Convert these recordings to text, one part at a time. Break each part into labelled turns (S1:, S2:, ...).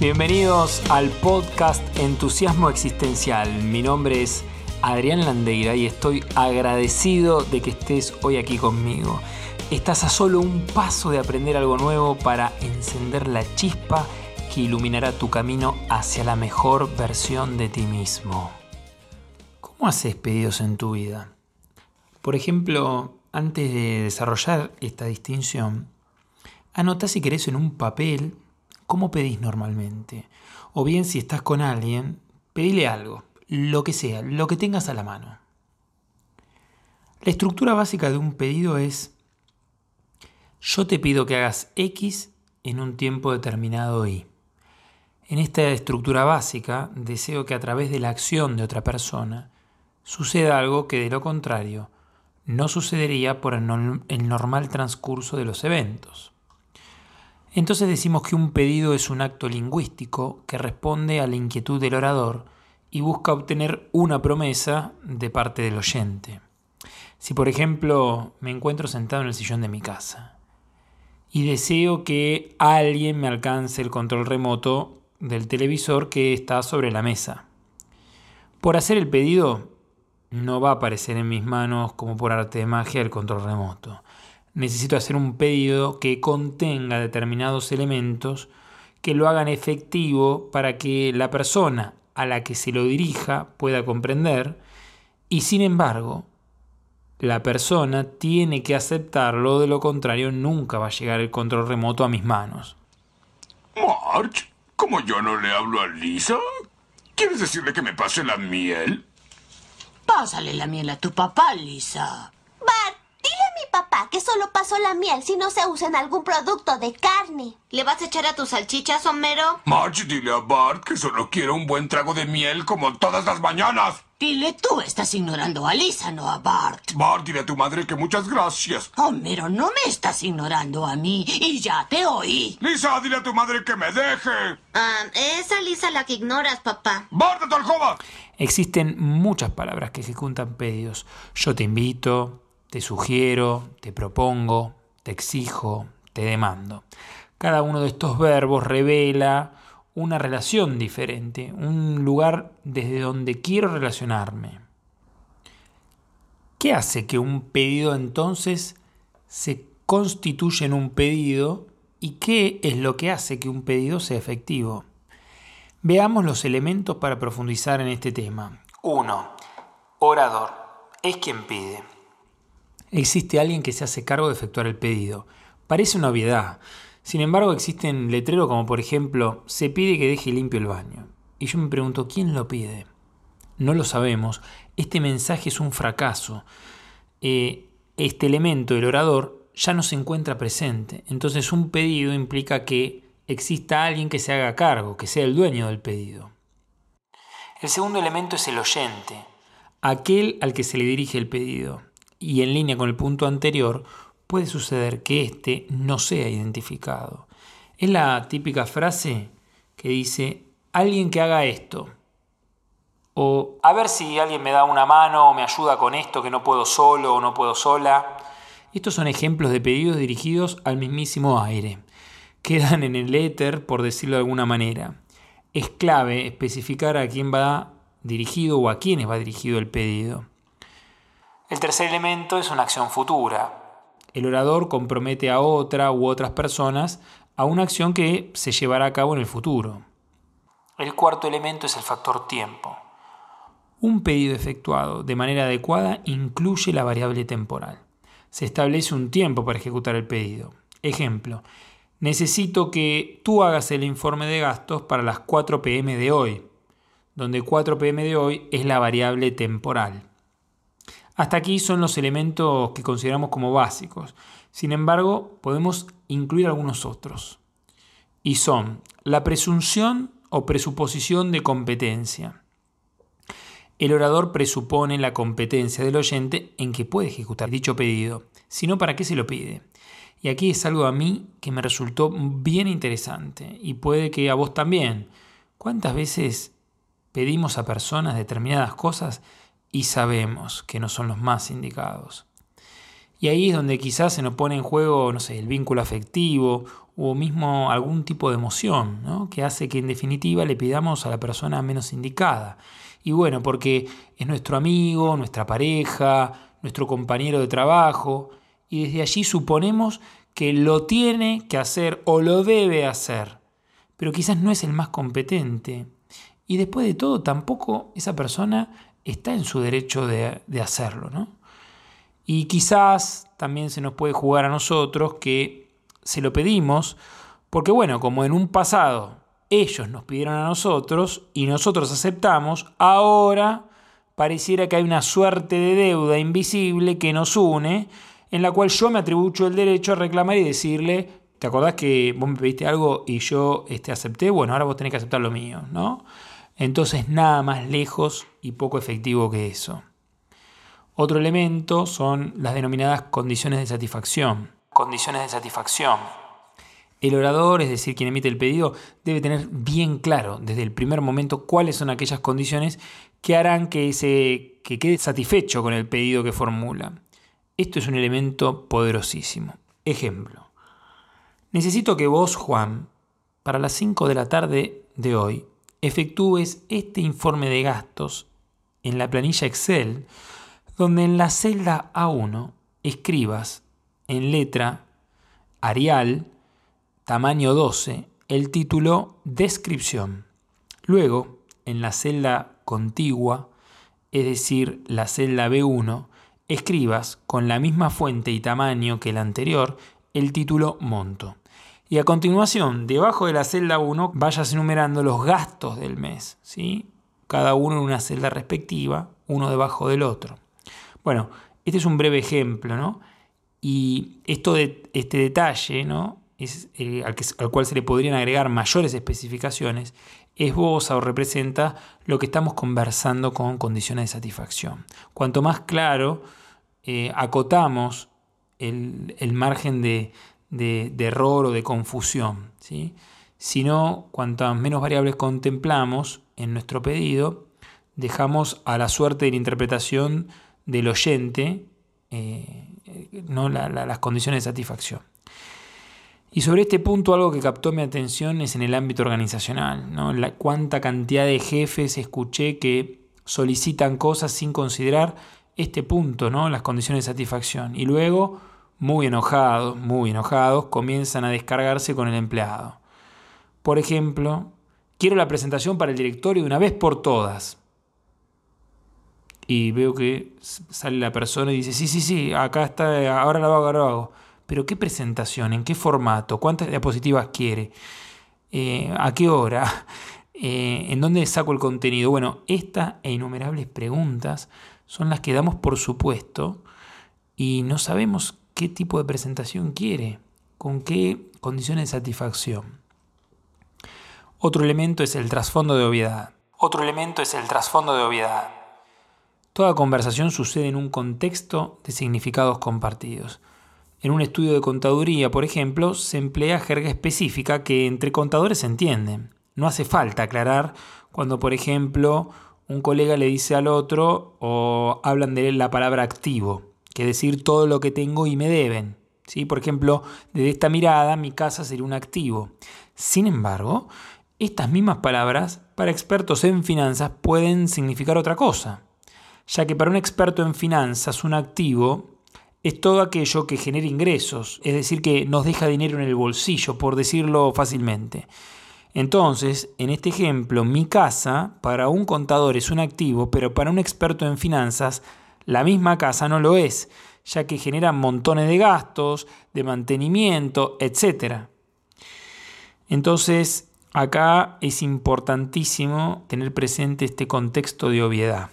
S1: Bienvenidos al podcast Entusiasmo Existencial. Mi nombre es Adrián Landeira y estoy agradecido de que estés hoy aquí conmigo. Estás a solo un paso de aprender algo nuevo para encender la chispa que iluminará tu camino hacia la mejor versión de ti mismo. ¿Cómo haces pedidos en tu vida? Por ejemplo, antes de desarrollar esta distinción, anota si querés en un papel cómo pedís normalmente. O bien si estás con alguien, pedile algo, lo que sea, lo que tengas a la mano. La estructura básica de un pedido es, yo te pido que hagas X en un tiempo determinado Y. En esta estructura básica, deseo que a través de la acción de otra persona suceda algo que de lo contrario no sucedería por el, normal transcurso de los eventos. Entonces decimos que un pedido es un acto lingüístico que responde a la inquietud del orador y busca obtener una promesa de parte del oyente. Si por ejemplo me encuentro sentado en el sillón de mi casa y deseo que alguien me alcance el control remoto del televisor que está sobre la mesa. Por hacer el pedido no va a aparecer en mis manos como por arte de magia el control remoto necesito hacer un pedido que contenga determinados elementos que lo hagan efectivo para que la persona a la que se lo dirija pueda comprender y sin embargo la persona tiene que aceptarlo, de lo contrario nunca va a llegar el control remoto a mis manos.
S2: March, ¿cómo yo no le hablo a Lisa? ¿Quieres decirle que me pase la miel?
S3: Pásale la miel a tu papá, Lisa
S4: que solo pasó la miel si no se usa en algún producto de carne.
S5: ¿Le vas a echar a tus salchichas, Homero?
S2: Marge, dile a Bart que solo quiero un buen trago de miel como todas las mañanas.
S3: Dile tú, estás ignorando a Lisa, no a Bart.
S2: Bart, dile a tu madre que muchas gracias.
S3: Homero, no me estás ignorando a mí y ya te oí.
S2: Lisa, dile a tu madre que me deje.
S5: Ah, esa Lisa la que ignoras, papá.
S2: ¡Bart, de tu alcoba!
S1: Existen muchas palabras que ejecutan pedidos. Yo te invito, te sugiero, te propongo, te exijo, te demando. Cada uno de estos verbos revela una relación diferente, un lugar desde donde quiero relacionarme. ¿Qué hace que un pedido entonces se constituya en un pedido y qué es lo que hace que un pedido sea efectivo? Veamos los elementos para profundizar en este tema. 1. Orador. Es quien pide existe alguien que se hace cargo de efectuar el pedido. Parece una obviedad. Sin embargo, existen letreros como por ejemplo, se pide que deje limpio el baño. Y yo me pregunto, ¿quién lo pide? No lo sabemos. Este mensaje es un fracaso. Eh, este elemento, el orador, ya no se encuentra presente. Entonces un pedido implica que exista alguien que se haga cargo, que sea el dueño del pedido. El segundo elemento es el oyente, aquel al que se le dirige el pedido y en línea con el punto anterior, puede suceder que éste no sea identificado. Es la típica frase que dice, alguien que haga esto. O a ver si alguien me da una mano o me ayuda con esto que no puedo solo o no puedo sola. Estos son ejemplos de pedidos dirigidos al mismísimo aire. Quedan en el éter, por decirlo de alguna manera. Es clave especificar a quién va dirigido o a quiénes va dirigido el pedido. El tercer elemento es una acción futura. El orador compromete a otra u otras personas a una acción que se llevará a cabo en el futuro. El cuarto elemento es el factor tiempo. Un pedido efectuado de manera adecuada incluye la variable temporal. Se establece un tiempo para ejecutar el pedido. Ejemplo, necesito que tú hagas el informe de gastos para las 4 pm de hoy, donde 4 pm de hoy es la variable temporal. Hasta aquí son los elementos que consideramos como básicos. Sin embargo, podemos incluir algunos otros. Y son la presunción o presuposición de competencia. El orador presupone la competencia del oyente en que puede ejecutar dicho pedido, sino para qué se lo pide. Y aquí es algo a mí que me resultó bien interesante y puede que a vos también. ¿Cuántas veces pedimos a personas determinadas cosas y sabemos que no son los más indicados. Y ahí es donde quizás se nos pone en juego, no sé, el vínculo afectivo o mismo algún tipo de emoción, ¿no? que hace que en definitiva le pidamos a la persona menos indicada. Y bueno, porque es nuestro amigo, nuestra pareja, nuestro compañero de trabajo, y desde allí suponemos que lo tiene que hacer o lo debe hacer, pero quizás no es el más competente. Y después de todo, tampoco esa persona está en su derecho de, de hacerlo, ¿no? Y quizás también se nos puede jugar a nosotros que se lo pedimos, porque bueno, como en un pasado ellos nos pidieron a nosotros y nosotros aceptamos, ahora pareciera que hay una suerte de deuda invisible que nos une, en la cual yo me atribuyo el derecho a reclamar y decirle, ¿te acordás que vos me pediste algo y yo este, acepté? Bueno, ahora vos tenés que aceptar lo mío, ¿no? Entonces nada más lejos y poco efectivo que eso. Otro elemento son las denominadas condiciones de satisfacción. Condiciones de satisfacción. El orador, es decir, quien emite el pedido, debe tener bien claro desde el primer momento cuáles son aquellas condiciones que harán que, que quede satisfecho con el pedido que formula. Esto es un elemento poderosísimo. Ejemplo. Necesito que vos, Juan, para las 5 de la tarde de hoy, efectúes este informe de gastos en la planilla Excel donde en la celda A1 escribas en letra Arial, tamaño 12, el título Descripción. Luego, en la celda contigua, es decir, la celda B1, escribas con la misma fuente y tamaño que la anterior el título Monto. Y a continuación, debajo de la celda 1, vayas enumerando los gastos del mes, ¿sí? cada uno en una celda respectiva, uno debajo del otro. Bueno, este es un breve ejemplo, ¿no? Y esto de, este detalle, ¿no? Es, eh, al, al, cual se le podrían agregar mayores especificaciones, esboza o representa lo que estamos conversando con condiciones de satisfacción. Cuanto más claro eh, acotamos el, el margen de, de, error o de confusión, ¿sí? sino cuantas menos variables contemplamos en nuestro pedido, dejamos a la suerte de la interpretación del oyente eh, ¿no? las condiciones de satisfacción. Y sobre este punto algo que captó mi atención es en el ámbito organizacional. ¿no? Cuánta cantidad de jefes escuché que solicitan cosas sin considerar este punto, ¿no? las condiciones de satisfacción. Y luego, muy enojados, muy enojados, comienzan a descargarse con el empleado. Por ejemplo, quiero la presentación para el directorio de una vez por todas y veo que sale la persona y dice, sí, sí, sí, acá está, ahora lo hago, ahora lo hago. Pero ¿qué presentación? ¿En qué formato? ¿Cuántas diapositivas quiere? Eh, ¿A qué hora? Eh, ¿En dónde saco el contenido? Bueno, estas e innumerables preguntas son las que damos por supuesto y no sabemos qué tipo de presentación quiere, con qué condiciones de satisfacción. Otro elemento es el trasfondo de obviedad. Otro elemento es el trasfondo de obviedad. Toda conversación sucede en un contexto de significados compartidos. En un estudio de contaduría, por ejemplo, se emplea jerga específica que entre contadores se entiende. No hace falta aclarar cuando, por ejemplo, un colega le dice al otro o hablan de la palabra activo, que decir todo lo que tengo y me deben. ¿sí? Por ejemplo, desde esta mirada mi casa sería un activo. Sin embargo, estas mismas palabras para expertos en finanzas pueden significar otra cosa ya que para un experto en finanzas un activo es todo aquello que genera ingresos, es decir, que nos deja dinero en el bolsillo, por decirlo fácilmente. Entonces, en este ejemplo, mi casa para un contador es un activo, pero para un experto en finanzas, la misma casa no lo es, ya que genera montones de gastos, de mantenimiento, etc. Entonces, acá es importantísimo tener presente este contexto de obviedad.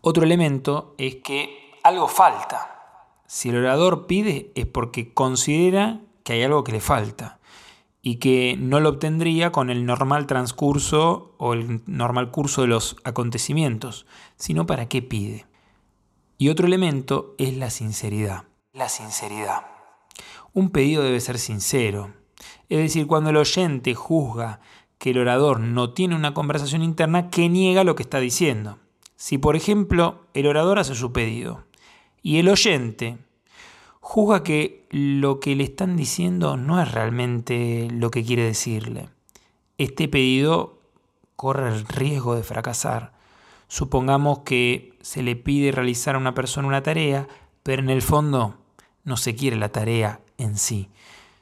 S1: Otro elemento es que algo falta. Si el orador pide es porque considera que hay algo que le falta y que no lo obtendría con el normal transcurso o el normal curso de los acontecimientos, sino para qué pide. Y otro elemento es la sinceridad. La sinceridad. Un pedido debe ser sincero. Es decir, cuando el oyente juzga que el orador no tiene una conversación interna, que niega lo que está diciendo. Si, por ejemplo, el orador hace su pedido y el oyente juzga que lo que le están diciendo no es realmente lo que quiere decirle. Este pedido corre el riesgo de fracasar. Supongamos que se le pide realizar a una persona una tarea, pero en el fondo no se quiere la tarea en sí,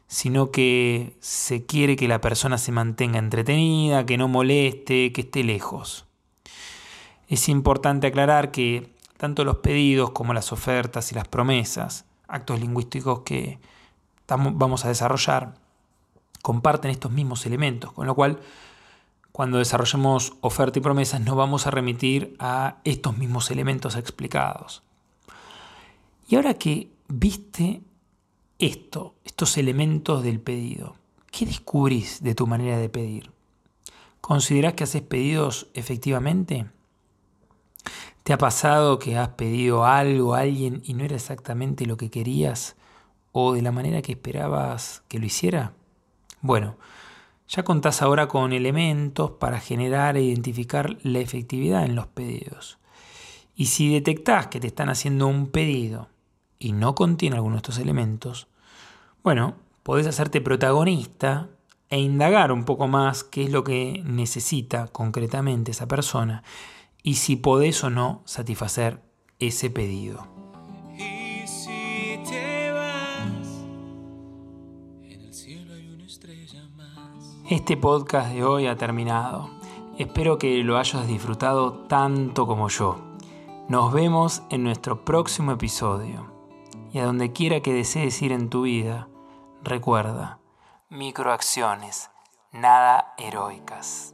S1: sino que se quiere que la persona se mantenga entretenida, que no moleste, que esté lejos. Es importante aclarar que tanto los pedidos como las ofertas y las promesas, actos lingüísticos que vamos a desarrollar, comparten estos mismos elementos, con lo cual cuando desarrollemos oferta y promesas nos vamos a remitir a estos mismos elementos explicados. Y ahora que viste esto, estos elementos del pedido, ¿qué descubrís de tu manera de pedir? ¿Considerás que haces pedidos efectivamente? ¿Te ha pasado que has pedido algo a alguien y no era exactamente lo que querías o de la manera que esperabas que lo hiciera? Bueno, ya contás ahora con elementos para generar e identificar la efectividad en los pedidos. Y si detectás que te están haciendo un pedido y no contiene alguno de estos elementos, bueno, podés hacerte protagonista e indagar un poco más qué es lo que necesita concretamente esa persona y si podés o no satisfacer ese pedido. Este podcast de hoy ha terminado. Espero que lo hayas disfrutado tanto como yo. Nos vemos en nuestro próximo episodio. Y a donde quiera que desees ir en tu vida, recuerda, microacciones, nada heroicas.